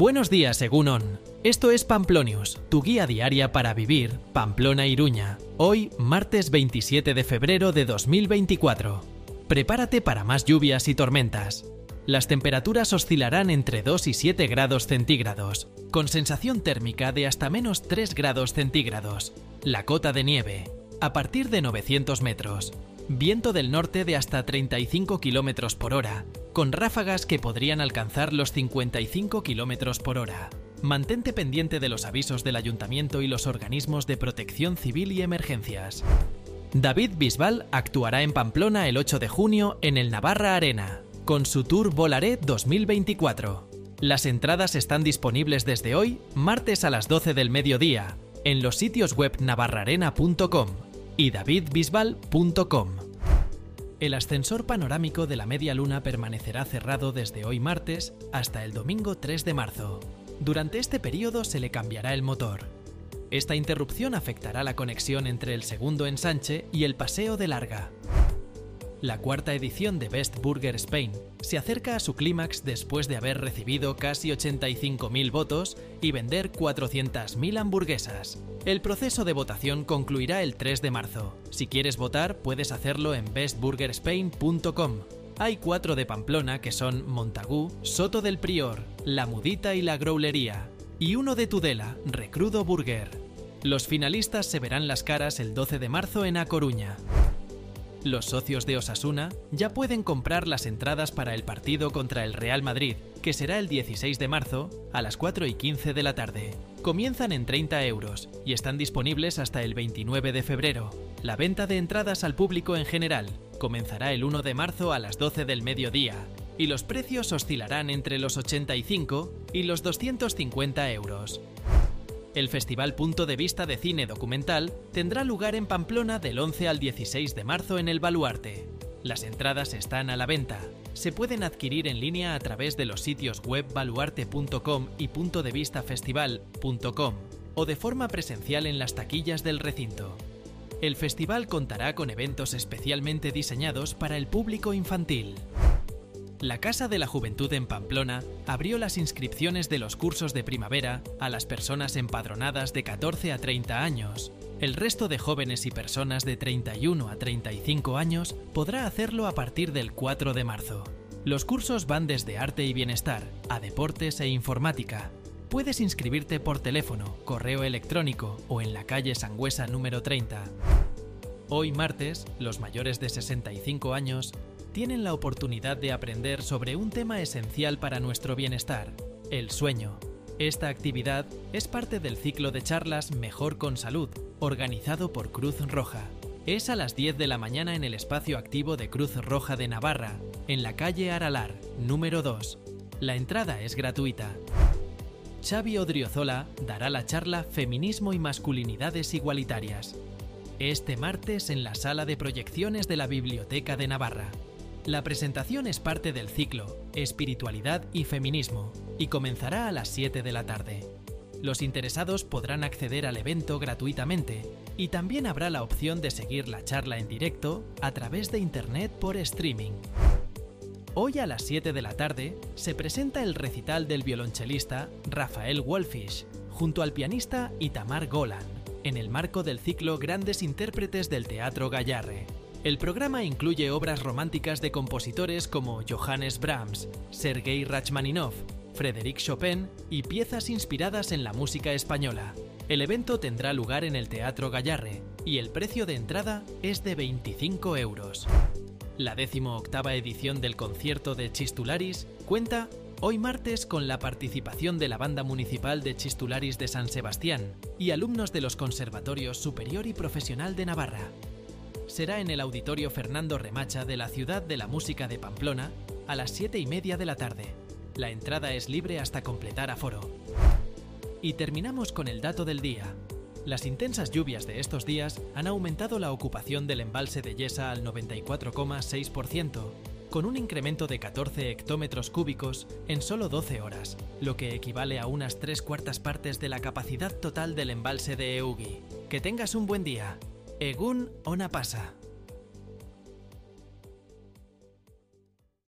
Buenos días, Egunon. Esto es Pamplonius, tu guía diaria para vivir Pamplona Iruña. Hoy, martes 27 de febrero de 2024. Prepárate para más lluvias y tormentas. Las temperaturas oscilarán entre 2 y 7 grados centígrados, con sensación térmica de hasta menos 3 grados centígrados. La cota de nieve, a partir de 900 metros. Viento del norte de hasta 35 km por hora, con ráfagas que podrían alcanzar los 55 km por hora. Mantente pendiente de los avisos del ayuntamiento y los organismos de protección civil y emergencias. David Bisbal actuará en Pamplona el 8 de junio en el Navarra Arena, con su tour Volaré 2024. Las entradas están disponibles desde hoy, martes a las 12 del mediodía, en los sitios web navarraarena.com y davidbisbal.com. El ascensor panorámico de la media luna permanecerá cerrado desde hoy martes hasta el domingo 3 de marzo. Durante este periodo se le cambiará el motor. Esta interrupción afectará la conexión entre el segundo ensanche y el paseo de larga. La cuarta edición de Best Burger Spain se acerca a su clímax después de haber recibido casi 85.000 votos y vender 400.000 hamburguesas. El proceso de votación concluirá el 3 de marzo. Si quieres votar, puedes hacerlo en bestburgerspain.com. Hay cuatro de Pamplona que son Montagú, Soto del Prior, La Mudita y La Growlería, y uno de Tudela, Recrudo Burger. Los finalistas se verán las caras el 12 de marzo en A Coruña. Los socios de Osasuna ya pueden comprar las entradas para el partido contra el Real Madrid, que será el 16 de marzo a las 4 y 15 de la tarde. Comienzan en 30 euros y están disponibles hasta el 29 de febrero. La venta de entradas al público en general comenzará el 1 de marzo a las 12 del mediodía y los precios oscilarán entre los 85 y los 250 euros. El Festival Punto de Vista de Cine Documental tendrá lugar en Pamplona del 11 al 16 de marzo en el Baluarte. Las entradas están a la venta. Se pueden adquirir en línea a través de los sitios web baluarte.com y puntodevistafestival.com o de forma presencial en las taquillas del recinto. El festival contará con eventos especialmente diseñados para el público infantil. La Casa de la Juventud en Pamplona abrió las inscripciones de los cursos de primavera a las personas empadronadas de 14 a 30 años. El resto de jóvenes y personas de 31 a 35 años podrá hacerlo a partir del 4 de marzo. Los cursos van desde arte y bienestar a deportes e informática. Puedes inscribirte por teléfono, correo electrónico o en la calle Sangüesa número 30. Hoy martes, los mayores de 65 años tienen la oportunidad de aprender sobre un tema esencial para nuestro bienestar, el sueño. Esta actividad es parte del ciclo de charlas Mejor con Salud, organizado por Cruz Roja. Es a las 10 de la mañana en el espacio activo de Cruz Roja de Navarra, en la calle Aralar, número 2. La entrada es gratuita. Xavi Odriozola dará la charla Feminismo y Masculinidades Igualitarias. Este martes en la sala de proyecciones de la Biblioteca de Navarra. La presentación es parte del ciclo Espiritualidad y Feminismo y comenzará a las 7 de la tarde. Los interesados podrán acceder al evento gratuitamente y también habrá la opción de seguir la charla en directo a través de Internet por streaming. Hoy a las 7 de la tarde se presenta el recital del violonchelista Rafael Wolfish junto al pianista Itamar Golan, en el marco del ciclo Grandes Intérpretes del Teatro Gallarre. El programa incluye obras románticas de compositores como Johannes Brahms, Sergei Rachmaninov, Frédéric Chopin y piezas inspiradas en la música española. El evento tendrá lugar en el Teatro Gallarre y el precio de entrada es de 25 euros. La octava edición del concierto de Chistularis cuenta hoy martes con la participación de la Banda Municipal de Chistularis de San Sebastián y alumnos de los Conservatorios Superior y Profesional de Navarra será en el Auditorio Fernando Remacha de la Ciudad de la Música de Pamplona a las 7 y media de la tarde. La entrada es libre hasta completar aforo. Y terminamos con el dato del día. Las intensas lluvias de estos días han aumentado la ocupación del embalse de Yesa al 94,6%, con un incremento de 14 hectómetros cúbicos en solo 12 horas, lo que equivale a unas tres cuartas partes de la capacidad total del embalse de Eugi. Que tengas un buen día. Egun ona pasa.